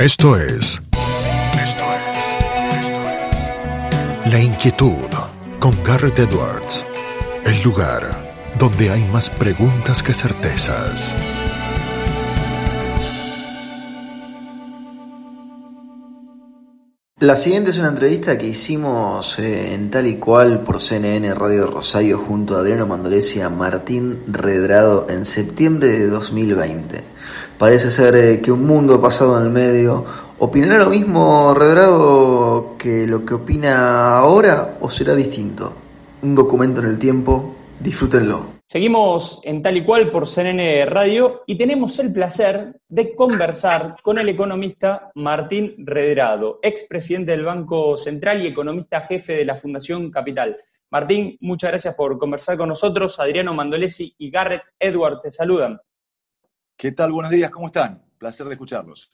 Esto es. Esto es. Esto es. La inquietud con Garrett Edwards. El lugar donde hay más preguntas que certezas. La siguiente es una entrevista que hicimos eh, en tal y cual por CNN Radio Rosario junto a Adriano Mandolesi a Martín Redrado en septiembre de 2020. Parece ser eh, que un mundo pasado en el medio. ¿Opinará lo mismo Redrado que lo que opina ahora o será distinto? Un documento en el tiempo, disfrútenlo. Seguimos en tal y cual por CNN Radio y tenemos el placer de conversar con el economista Martín Redrado, expresidente del Banco Central y economista jefe de la Fundación Capital. Martín, muchas gracias por conversar con nosotros. Adriano Mandolesi y Garrett Edward te saludan. ¿Qué tal? Buenos días, ¿cómo están? Placer de escucharlos.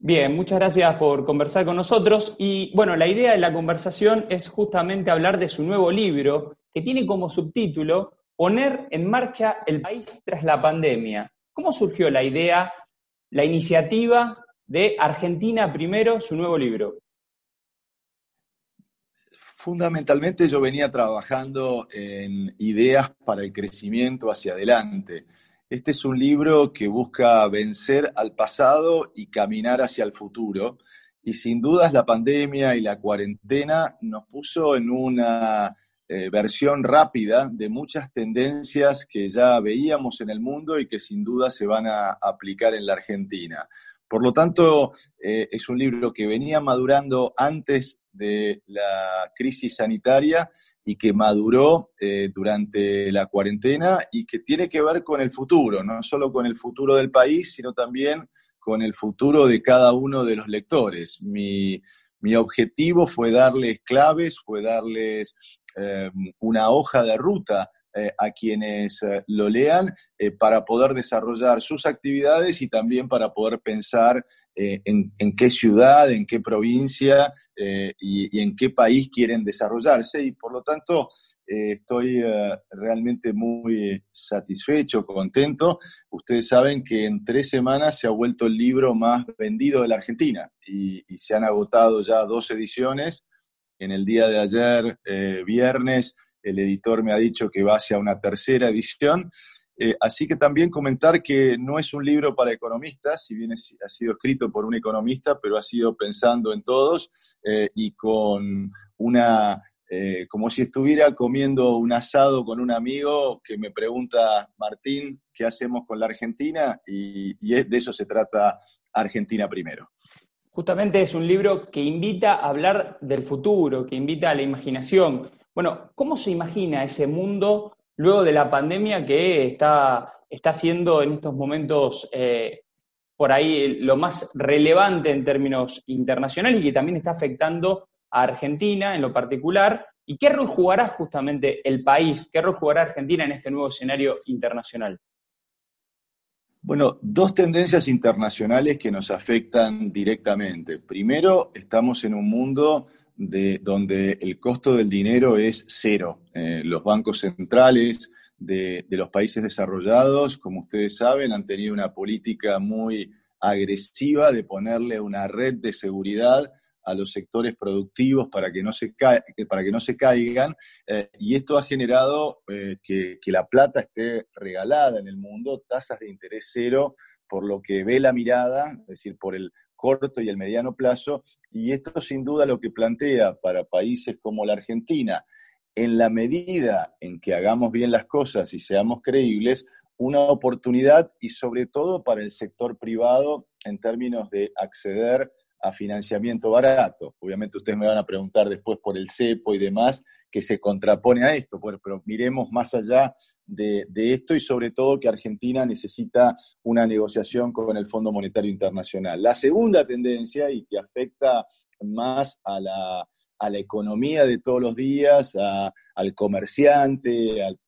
Bien, muchas gracias por conversar con nosotros. Y bueno, la idea de la conversación es justamente hablar de su nuevo libro, que tiene como subtítulo poner en marcha el país tras la pandemia. ¿Cómo surgió la idea, la iniciativa de Argentina Primero, su nuevo libro? Fundamentalmente yo venía trabajando en ideas para el crecimiento hacia adelante. Este es un libro que busca vencer al pasado y caminar hacia el futuro. Y sin dudas la pandemia y la cuarentena nos puso en una eh, versión rápida de muchas tendencias que ya veíamos en el mundo y que sin duda se van a aplicar en la Argentina. Por lo tanto, eh, es un libro que venía madurando antes de la crisis sanitaria y que maduró eh, durante la cuarentena y que tiene que ver con el futuro, no solo con el futuro del país, sino también con el futuro de cada uno de los lectores. Mi, mi objetivo fue darles claves, fue darles eh, una hoja de ruta eh, a quienes eh, lo lean para poder desarrollar sus actividades y también para poder pensar en, qué ciudad, en qué provincia y, en qué país quieren desarrollarse. Y por lo tanto, estoy realmente muy satisfecho, contento. Ustedes saben que en tres semanas se ha vuelto el libro más vendido de la Argentina y se han agotado ya dos ediciones en el día de ayer, eh, viernes, el editor me ha dicho que va hacia una tercera edición. Eh, así que también comentar que no es un libro para economistas, si bien ha sido escrito por un economista, pero ha sido pensando en todos eh, y con una, como si estuviera comiendo un asado con un amigo que me pregunta, Martín, ¿qué hacemos con la Argentina? Y, y de eso se trata Argentina primero. Justamente es un libro que invita a hablar del futuro, que invita a la imaginación. Bueno, ¿cómo se imagina ese mundo luego de la pandemia que está, está siendo en estos momentos eh, por ahí lo más relevante en términos internacionales y que también está afectando a Argentina en lo particular? ¿Y qué rol jugará justamente el país? ¿Qué rol jugará Argentina en este nuevo escenario internacional? Bueno, dos tendencias internacionales que nos afectan directamente. Primero, estamos en un mundo de, donde el costo del dinero es cero. Eh, los bancos centrales de, de los países desarrollados, como ustedes saben, han tenido una política muy agresiva de ponerle una red de seguridad a los sectores productivos para que no se, para que no se caigan, eh, y esto ha generado eh, que, que, la plata esté regalada en el mundo, tasas de interés cero, por lo que ve la mirada, es decir, por el corto y el mediano plazo, y esto sin duda lo que plantea para países como la Argentina, en la medida en que hagamos bien las cosas y seamos creíbles, una oportunidad y sobre todo para el sector privado en términos de acceder a financiamiento barato. Obviamente ustedes me van a preguntar después por el CEPO y demás, que se contrapone a esto, pero miremos más allá de, esto y sobre todo que Argentina necesita una negociación con el Fondo Monetario Internacional. La segunda tendencia y que afecta más a la, economía de todos los días, al comerciante, al,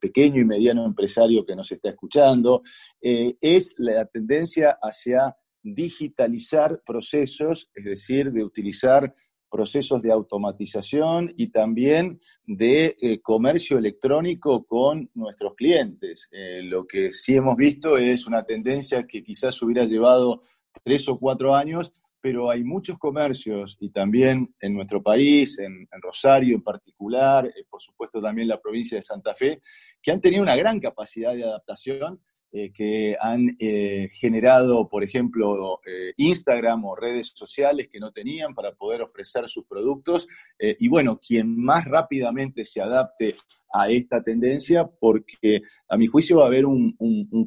pequeño y mediano empresario que nos está escuchando, eh, es la tendencia hacia digitalizar procesos, es decir, de utilizar procesos de automatización y también de eh, comercio electrónico con nuestros clientes. Eh, lo que sí hemos visto es una tendencia que quizás hubiera llevado tres o cuatro años, pero hay muchos comercios y también en nuestro país, en, Rosario en particular, eh, por supuesto también la provincia de Santa Fe, que han tenido una gran capacidad de adaptación, eh, que han eh, generado, por ejemplo, Instagram o redes sociales que no tenían para poder ofrecer sus productos. y bueno, quien más rápidamente se adapte a esta tendencia porque a mi juicio va a haber un,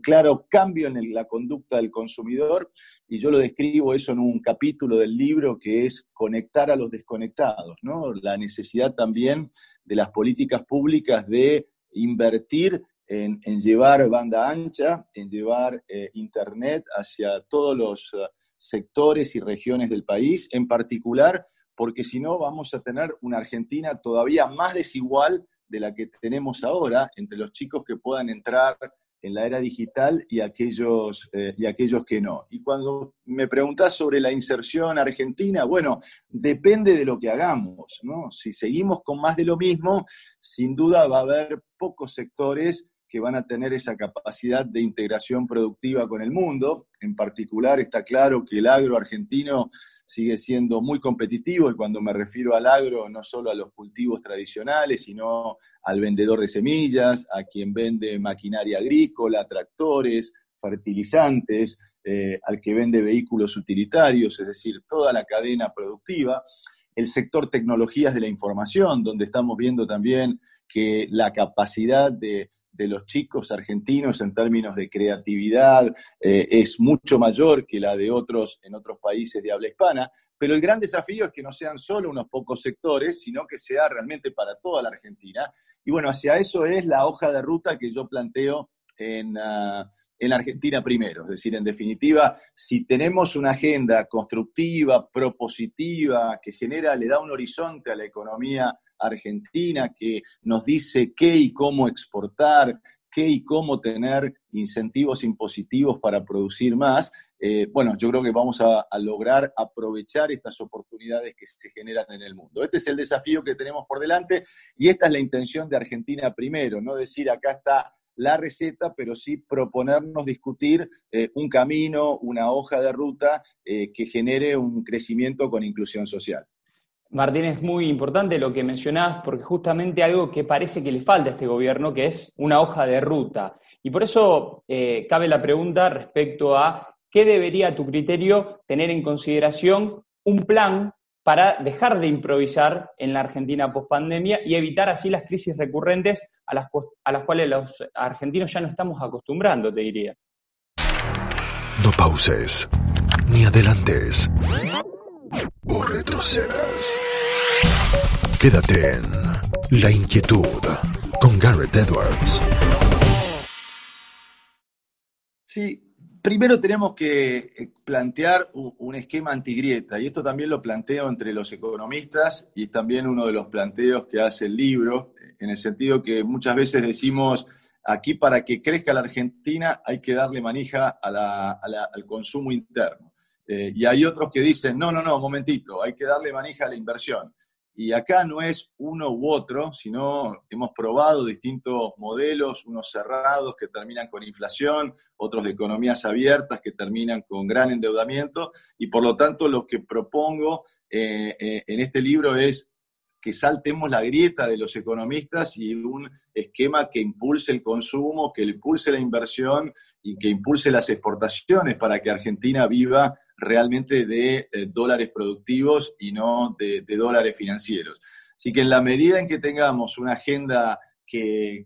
claro cambio en la conducta del consumidor y yo lo describo eso en un capítulo del libro que es conectar a los desconectados, ¿no? La necesidad también de las políticas públicas de invertir en, llevar banda ancha, en llevar eh, Internet hacia todos los uh, sectores y regiones del país, en particular porque si no vamos a tener una Argentina todavía más desigual de la que tenemos ahora entre los chicos que puedan entrar en la era digital y aquellos, eh, y aquellos que no. Y cuando me preguntás sobre la inserción argentina, bueno, depende de lo que hagamos, ¿no? Si seguimos con más de lo mismo, sin duda va a haber pocos sectores que van a tener esa capacidad de integración productiva con el mundo. En particular, está claro que el agro argentino sigue siendo muy competitivo y cuando me refiero al agro, no solo a los cultivos tradicionales, sino al vendedor de semillas, a quien vende maquinaria agrícola, tractores, fertilizantes, eh, al que vende vehículos utilitarios, es decir, toda la cadena productiva el sector tecnologías de la información, donde estamos viendo también que la capacidad de, los chicos argentinos en términos de creatividad eh, es mucho mayor que la de otros en otros países de habla hispana, pero el gran desafío es que no sean solo unos pocos sectores, sino que sea realmente para toda la Argentina. Y bueno, hacia eso es la hoja de ruta que yo planteo en, uh, en Argentina primero. Es decir, en definitiva, si tenemos una agenda constructiva, propositiva, que genera, le da un horizonte a la economía argentina, que nos dice qué y cómo exportar, qué y cómo tener incentivos impositivos para producir más, eh, bueno, yo creo que vamos a, a, lograr aprovechar estas oportunidades que se generan en el mundo. Este es el desafío que tenemos por delante y esta es la intención de Argentina primero, no decir acá está la receta, pero sí proponernos discutir eh, un camino, una hoja de ruta eh, que genere un crecimiento con inclusión social. Martín, es muy importante lo que mencionás, porque justamente algo que parece que le falta a este gobierno, que es una hoja de ruta. Y por eso eh, cabe la pregunta respecto a qué debería, a tu criterio, tener en consideración un plan para dejar de improvisar en la Argentina post-pandemia y evitar así las crisis recurrentes a las, a las cuales los argentinos ya no estamos acostumbrando, te diría. No pauses, ni adelantes, o retrocedas. Quédate en La Inquietud con Garrett Edwards. Sí, primero tenemos que eh, plantear un esquema antigrieta, y esto también lo planteo entre los economistas y es también uno de los planteos que hace el libro, en el sentido que muchas veces decimos, aquí para que crezca la Argentina hay que darle manija al consumo interno. Eh, y hay otros que dicen, no, no, no, momentito, hay que darle manija a la inversión. Y acá no es uno u otro, sino hemos probado distintos modelos, unos cerrados que terminan con inflación, otros de economías abiertas que terminan con gran endeudamiento. Y por lo tanto lo que propongo eh, eh, en este libro es que saltemos la grieta de los economistas y un esquema que impulse el consumo, que impulse la inversión y que impulse las exportaciones para que Argentina viva realmente de eh, dólares productivos y no de, dólares financieros. Así que en la medida en que tengamos una agenda que,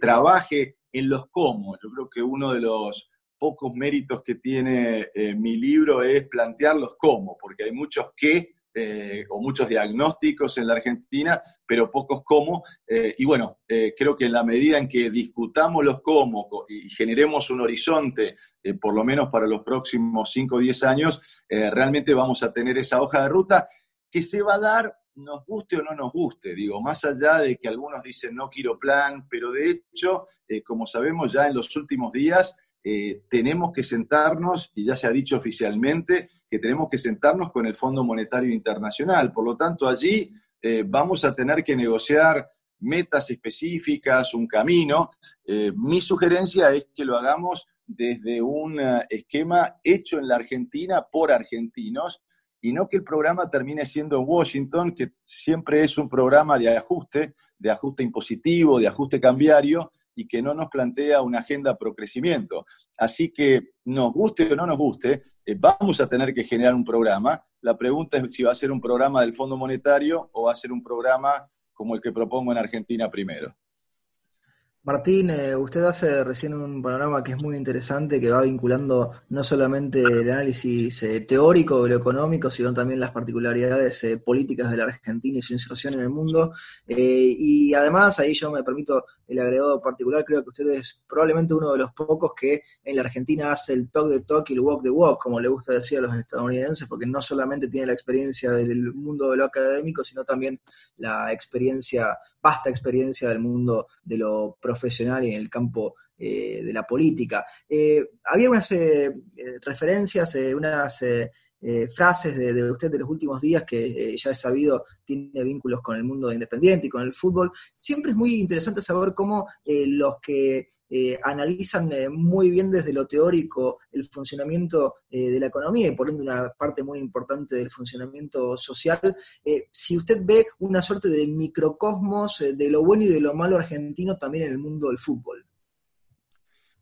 trabaje en los cómo, yo creo que uno de los pocos méritos que tiene eh, mi libro es plantear los cómo, porque hay muchos qué eh, o muchos diagnósticos en la Argentina, pero pocos cómo. Eh, y bueno, eh, creo que en la medida en que discutamos los cómo y generemos un horizonte, por lo menos para los próximos 5 o 10 años, realmente vamos a tener esa hoja de ruta que se va a dar nos guste o no nos guste, digo, más allá de que algunos dicen no quiero plan, pero de hecho, como sabemos ya en los últimos días, eh, tenemos que sentarnos, y ya se ha dicho oficialmente, que tenemos que sentarnos con el Fondo Monetario Internacional. Por lo tanto, allí eh, vamos a tener que negociar metas específicas, un camino. Eh, mi sugerencia es que lo hagamos desde un esquema hecho en la Argentina por argentinos y no que el programa termine siendo en Washington, que siempre es un programa de ajuste, de ajuste impositivo, de ajuste cambiario, y que no nos plantea una agenda pro crecimiento. Así que nos guste o no nos guste, eh, vamos a tener que generar un programa. La pregunta es si va a ser un programa del Fondo Monetario o va a ser un programa como el que propongo en Argentina primero. Martín, eh, usted hace recién un panorama que es muy interesante, que va vinculando no solamente el análisis eh, teórico de lo económico, sino también las particularidades eh, políticas de la Argentina y su inserción en el mundo. y además, ahí yo me permito el agregado particular, creo que usted es probablemente uno de los pocos que en la Argentina hace el talk de talk y el walk the walk, como le gusta decir a los estadounidenses, porque no solamente tiene la experiencia del mundo de lo académico, sino también la experiencia, vasta experiencia del mundo de lo profesional y en el campo eh, de la política. Eh, había unas eh, referencias, unas frases de, usted de los últimos días que ya he sabido tiene vínculos con el mundo independiente y con el fútbol. Siempre es muy interesante saber cómo los que analizan muy bien desde lo teórico el funcionamiento de la economía y por ende una parte muy importante del funcionamiento social, si usted ve una suerte de microcosmos de lo bueno y de lo malo argentino también en el mundo del fútbol.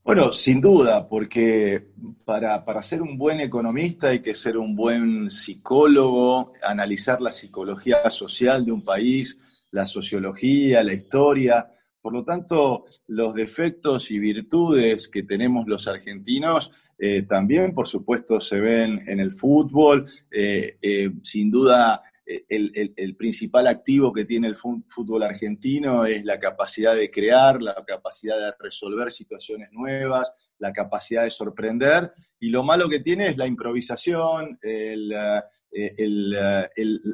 Bueno, sin duda, porque para, para, ser un buen economista hay que ser un buen psicólogo, analizar la psicología social de un país, la sociología, la historia. Por lo tanto, los defectos y virtudes que tenemos los argentinos eh, también, por supuesto, se ven en el fútbol. Eh, eh, sin duda, el, principal activo que tiene el fútbol argentino es la capacidad de crear, la capacidad de resolver situaciones nuevas, la capacidad de sorprender, y lo malo que tiene es la improvisación, el, eh,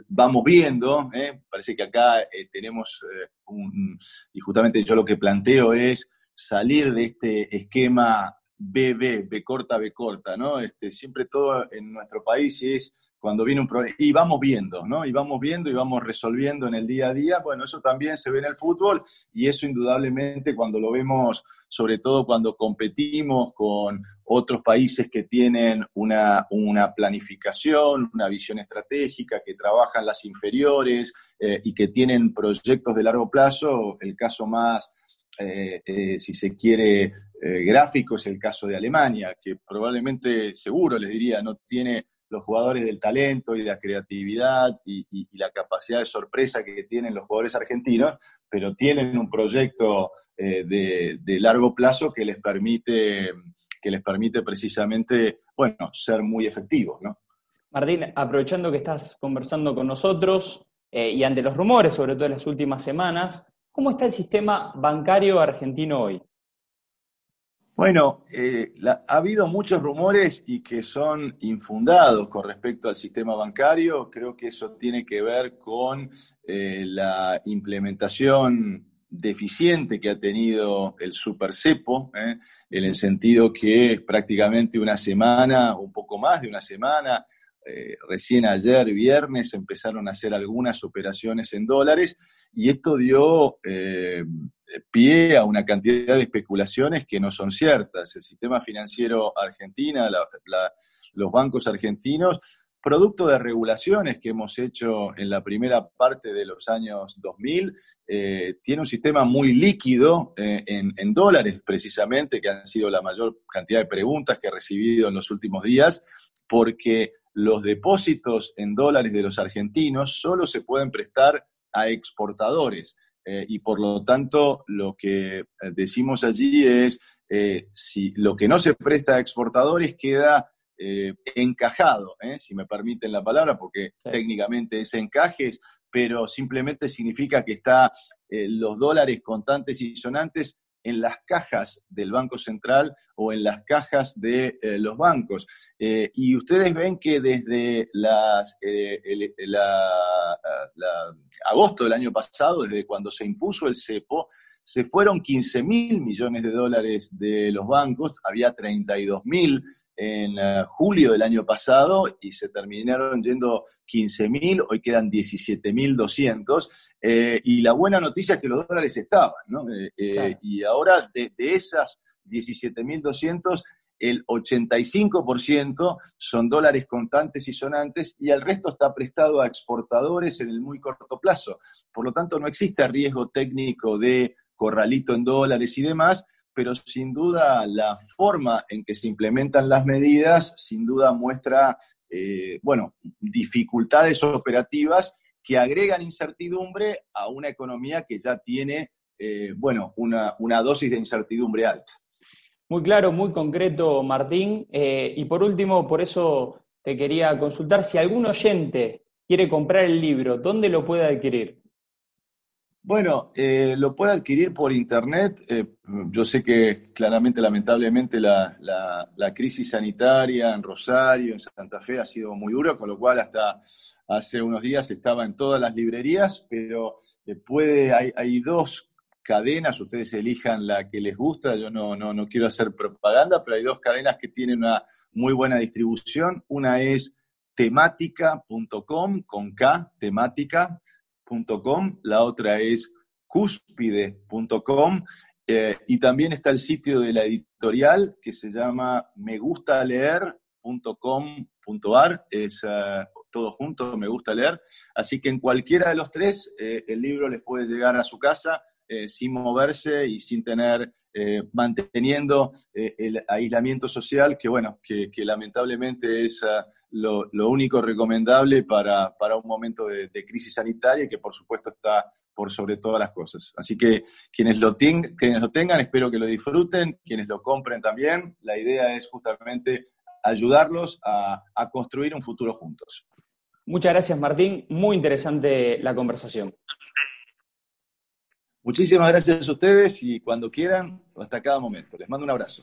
vamos viendo, ¿eh? parece que acá eh, tenemos un, y justamente yo lo que planteo es salir de este esquema BB, B corta, B corta, ¿no? Este, siempre todo en nuestro país es cuando viene un problema, y vamos viendo, ¿no? Y vamos viendo y vamos resolviendo en el día a día, bueno, eso también se ve en el fútbol y eso indudablemente cuando lo vemos, sobre todo cuando competimos con otros países que tienen una, una planificación, una visión estratégica, que trabajan las inferiores eh, y que tienen proyectos de largo plazo, el caso más, eh, eh, si se quiere, gráfico es el caso de Alemania, que probablemente, seguro les diría, no tiene los jugadores del talento y la creatividad y, la capacidad de sorpresa que tienen los jugadores argentinos, pero tienen un proyecto eh, de, largo plazo que les permite, que les permite precisamente, bueno, ser muy efectivos, ¿no? Martín, aprovechando que estás conversando con nosotros eh, y ante los rumores, sobre todo en las últimas semanas, ¿cómo está el sistema bancario argentino hoy? Bueno, eh, ha habido muchos rumores y que son infundados con respecto al sistema bancario. Creo que eso tiene que ver con eh, la implementación deficiente que ha tenido el Super Cepo, eh, en el sentido que prácticamente una semana, un poco más de una semana, recién ayer, viernes, empezaron a hacer algunas operaciones en dólares y esto dio pie a una cantidad de especulaciones que no son ciertas. El sistema financiero argentino, los bancos argentinos, producto de regulaciones que hemos hecho en la primera parte de los años 2000, eh, tiene un sistema muy líquido eh, en, en, dólares, precisamente, que han sido la mayor cantidad de preguntas que he recibido en los últimos días, porque los depósitos en dólares de los argentinos solo se pueden prestar a exportadores. Eh, y por lo tanto lo que eh, decimos allí es, eh, si lo que no se presta a exportadores queda encajado, si me permiten la palabra, porque técnicamente es encajes, pero simplemente significa que está los dólares contantes y sonantes en las cajas del Banco Central o en las cajas de eh, los bancos. Eh, y ustedes ven que desde las, eh, agosto del año pasado, desde cuando se impuso el cepo, se fueron 15 mil millones de dólares de los bancos, había 32 mil en eh, julio del año pasado y se terminaron yendo 15.000, hoy quedan 17.200. Eh, y la buena noticia es que los dólares estaban, ¿no? Eh, y ahora de, de esas 17.200, el 85% son dólares contantes y sonantes y el resto está prestado a exportadores en el muy corto plazo. Por lo tanto, no existe riesgo técnico de corralito en dólares y demás, pero sin duda la forma en que se implementan las medidas, sin duda muestra, eh, bueno, dificultades operativas que agregan incertidumbre a una economía que ya tiene, eh, bueno, una, una dosis de incertidumbre alta. Muy claro, muy concreto, Martín. Eh, y por último, por eso te quería consultar si algún oyente quiere comprar el libro, ¿dónde lo puede adquirir? Bueno, eh, lo puede adquirir por internet. Eh, yo sé que claramente, lamentablemente, la, crisis sanitaria en Rosario, en Santa Fe, ha sido muy dura, con lo cual hasta hace unos días estaba en todas las librerías, pero puede, hay, hay dos cadenas, ustedes elijan la que les gusta, yo no, no, no quiero hacer propaganda, pero hay dos cadenas que tienen una muy buena distribución. Una es temática.com, con K, la otra es cúspide.com, eh, y también está el sitio de la editorial que se llama megustaleer.com.ar, es uh, todo junto, me gusta leer. Así que en cualquiera de los tres, eh, el libro les puede llegar a su casa eh, sin moverse y sin tener, eh, manteniendo eh, el aislamiento social, que bueno, que, lamentablemente es lo, único recomendable para, un momento de, crisis sanitaria que por supuesto está por sobre todas las cosas. Así que quienes lo, quienes lo tengan, espero que lo disfruten, quienes lo compren también, la idea es justamente ayudarlos a, a construir un futuro juntos. Muchas gracias, Martín. Muy interesante la conversación. Muchísimas gracias a ustedes y cuando quieran, hasta cada momento. Les mando un abrazo.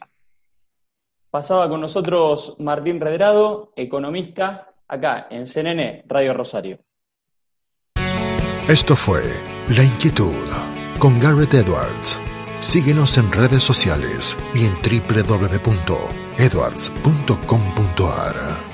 Pasaba con nosotros Martín Redrado, economista, acá en CNN Radio Rosario. Esto fue La Inquietud con Garrett Edwards. Síguenos en redes sociales y en www.edwards.com.ar.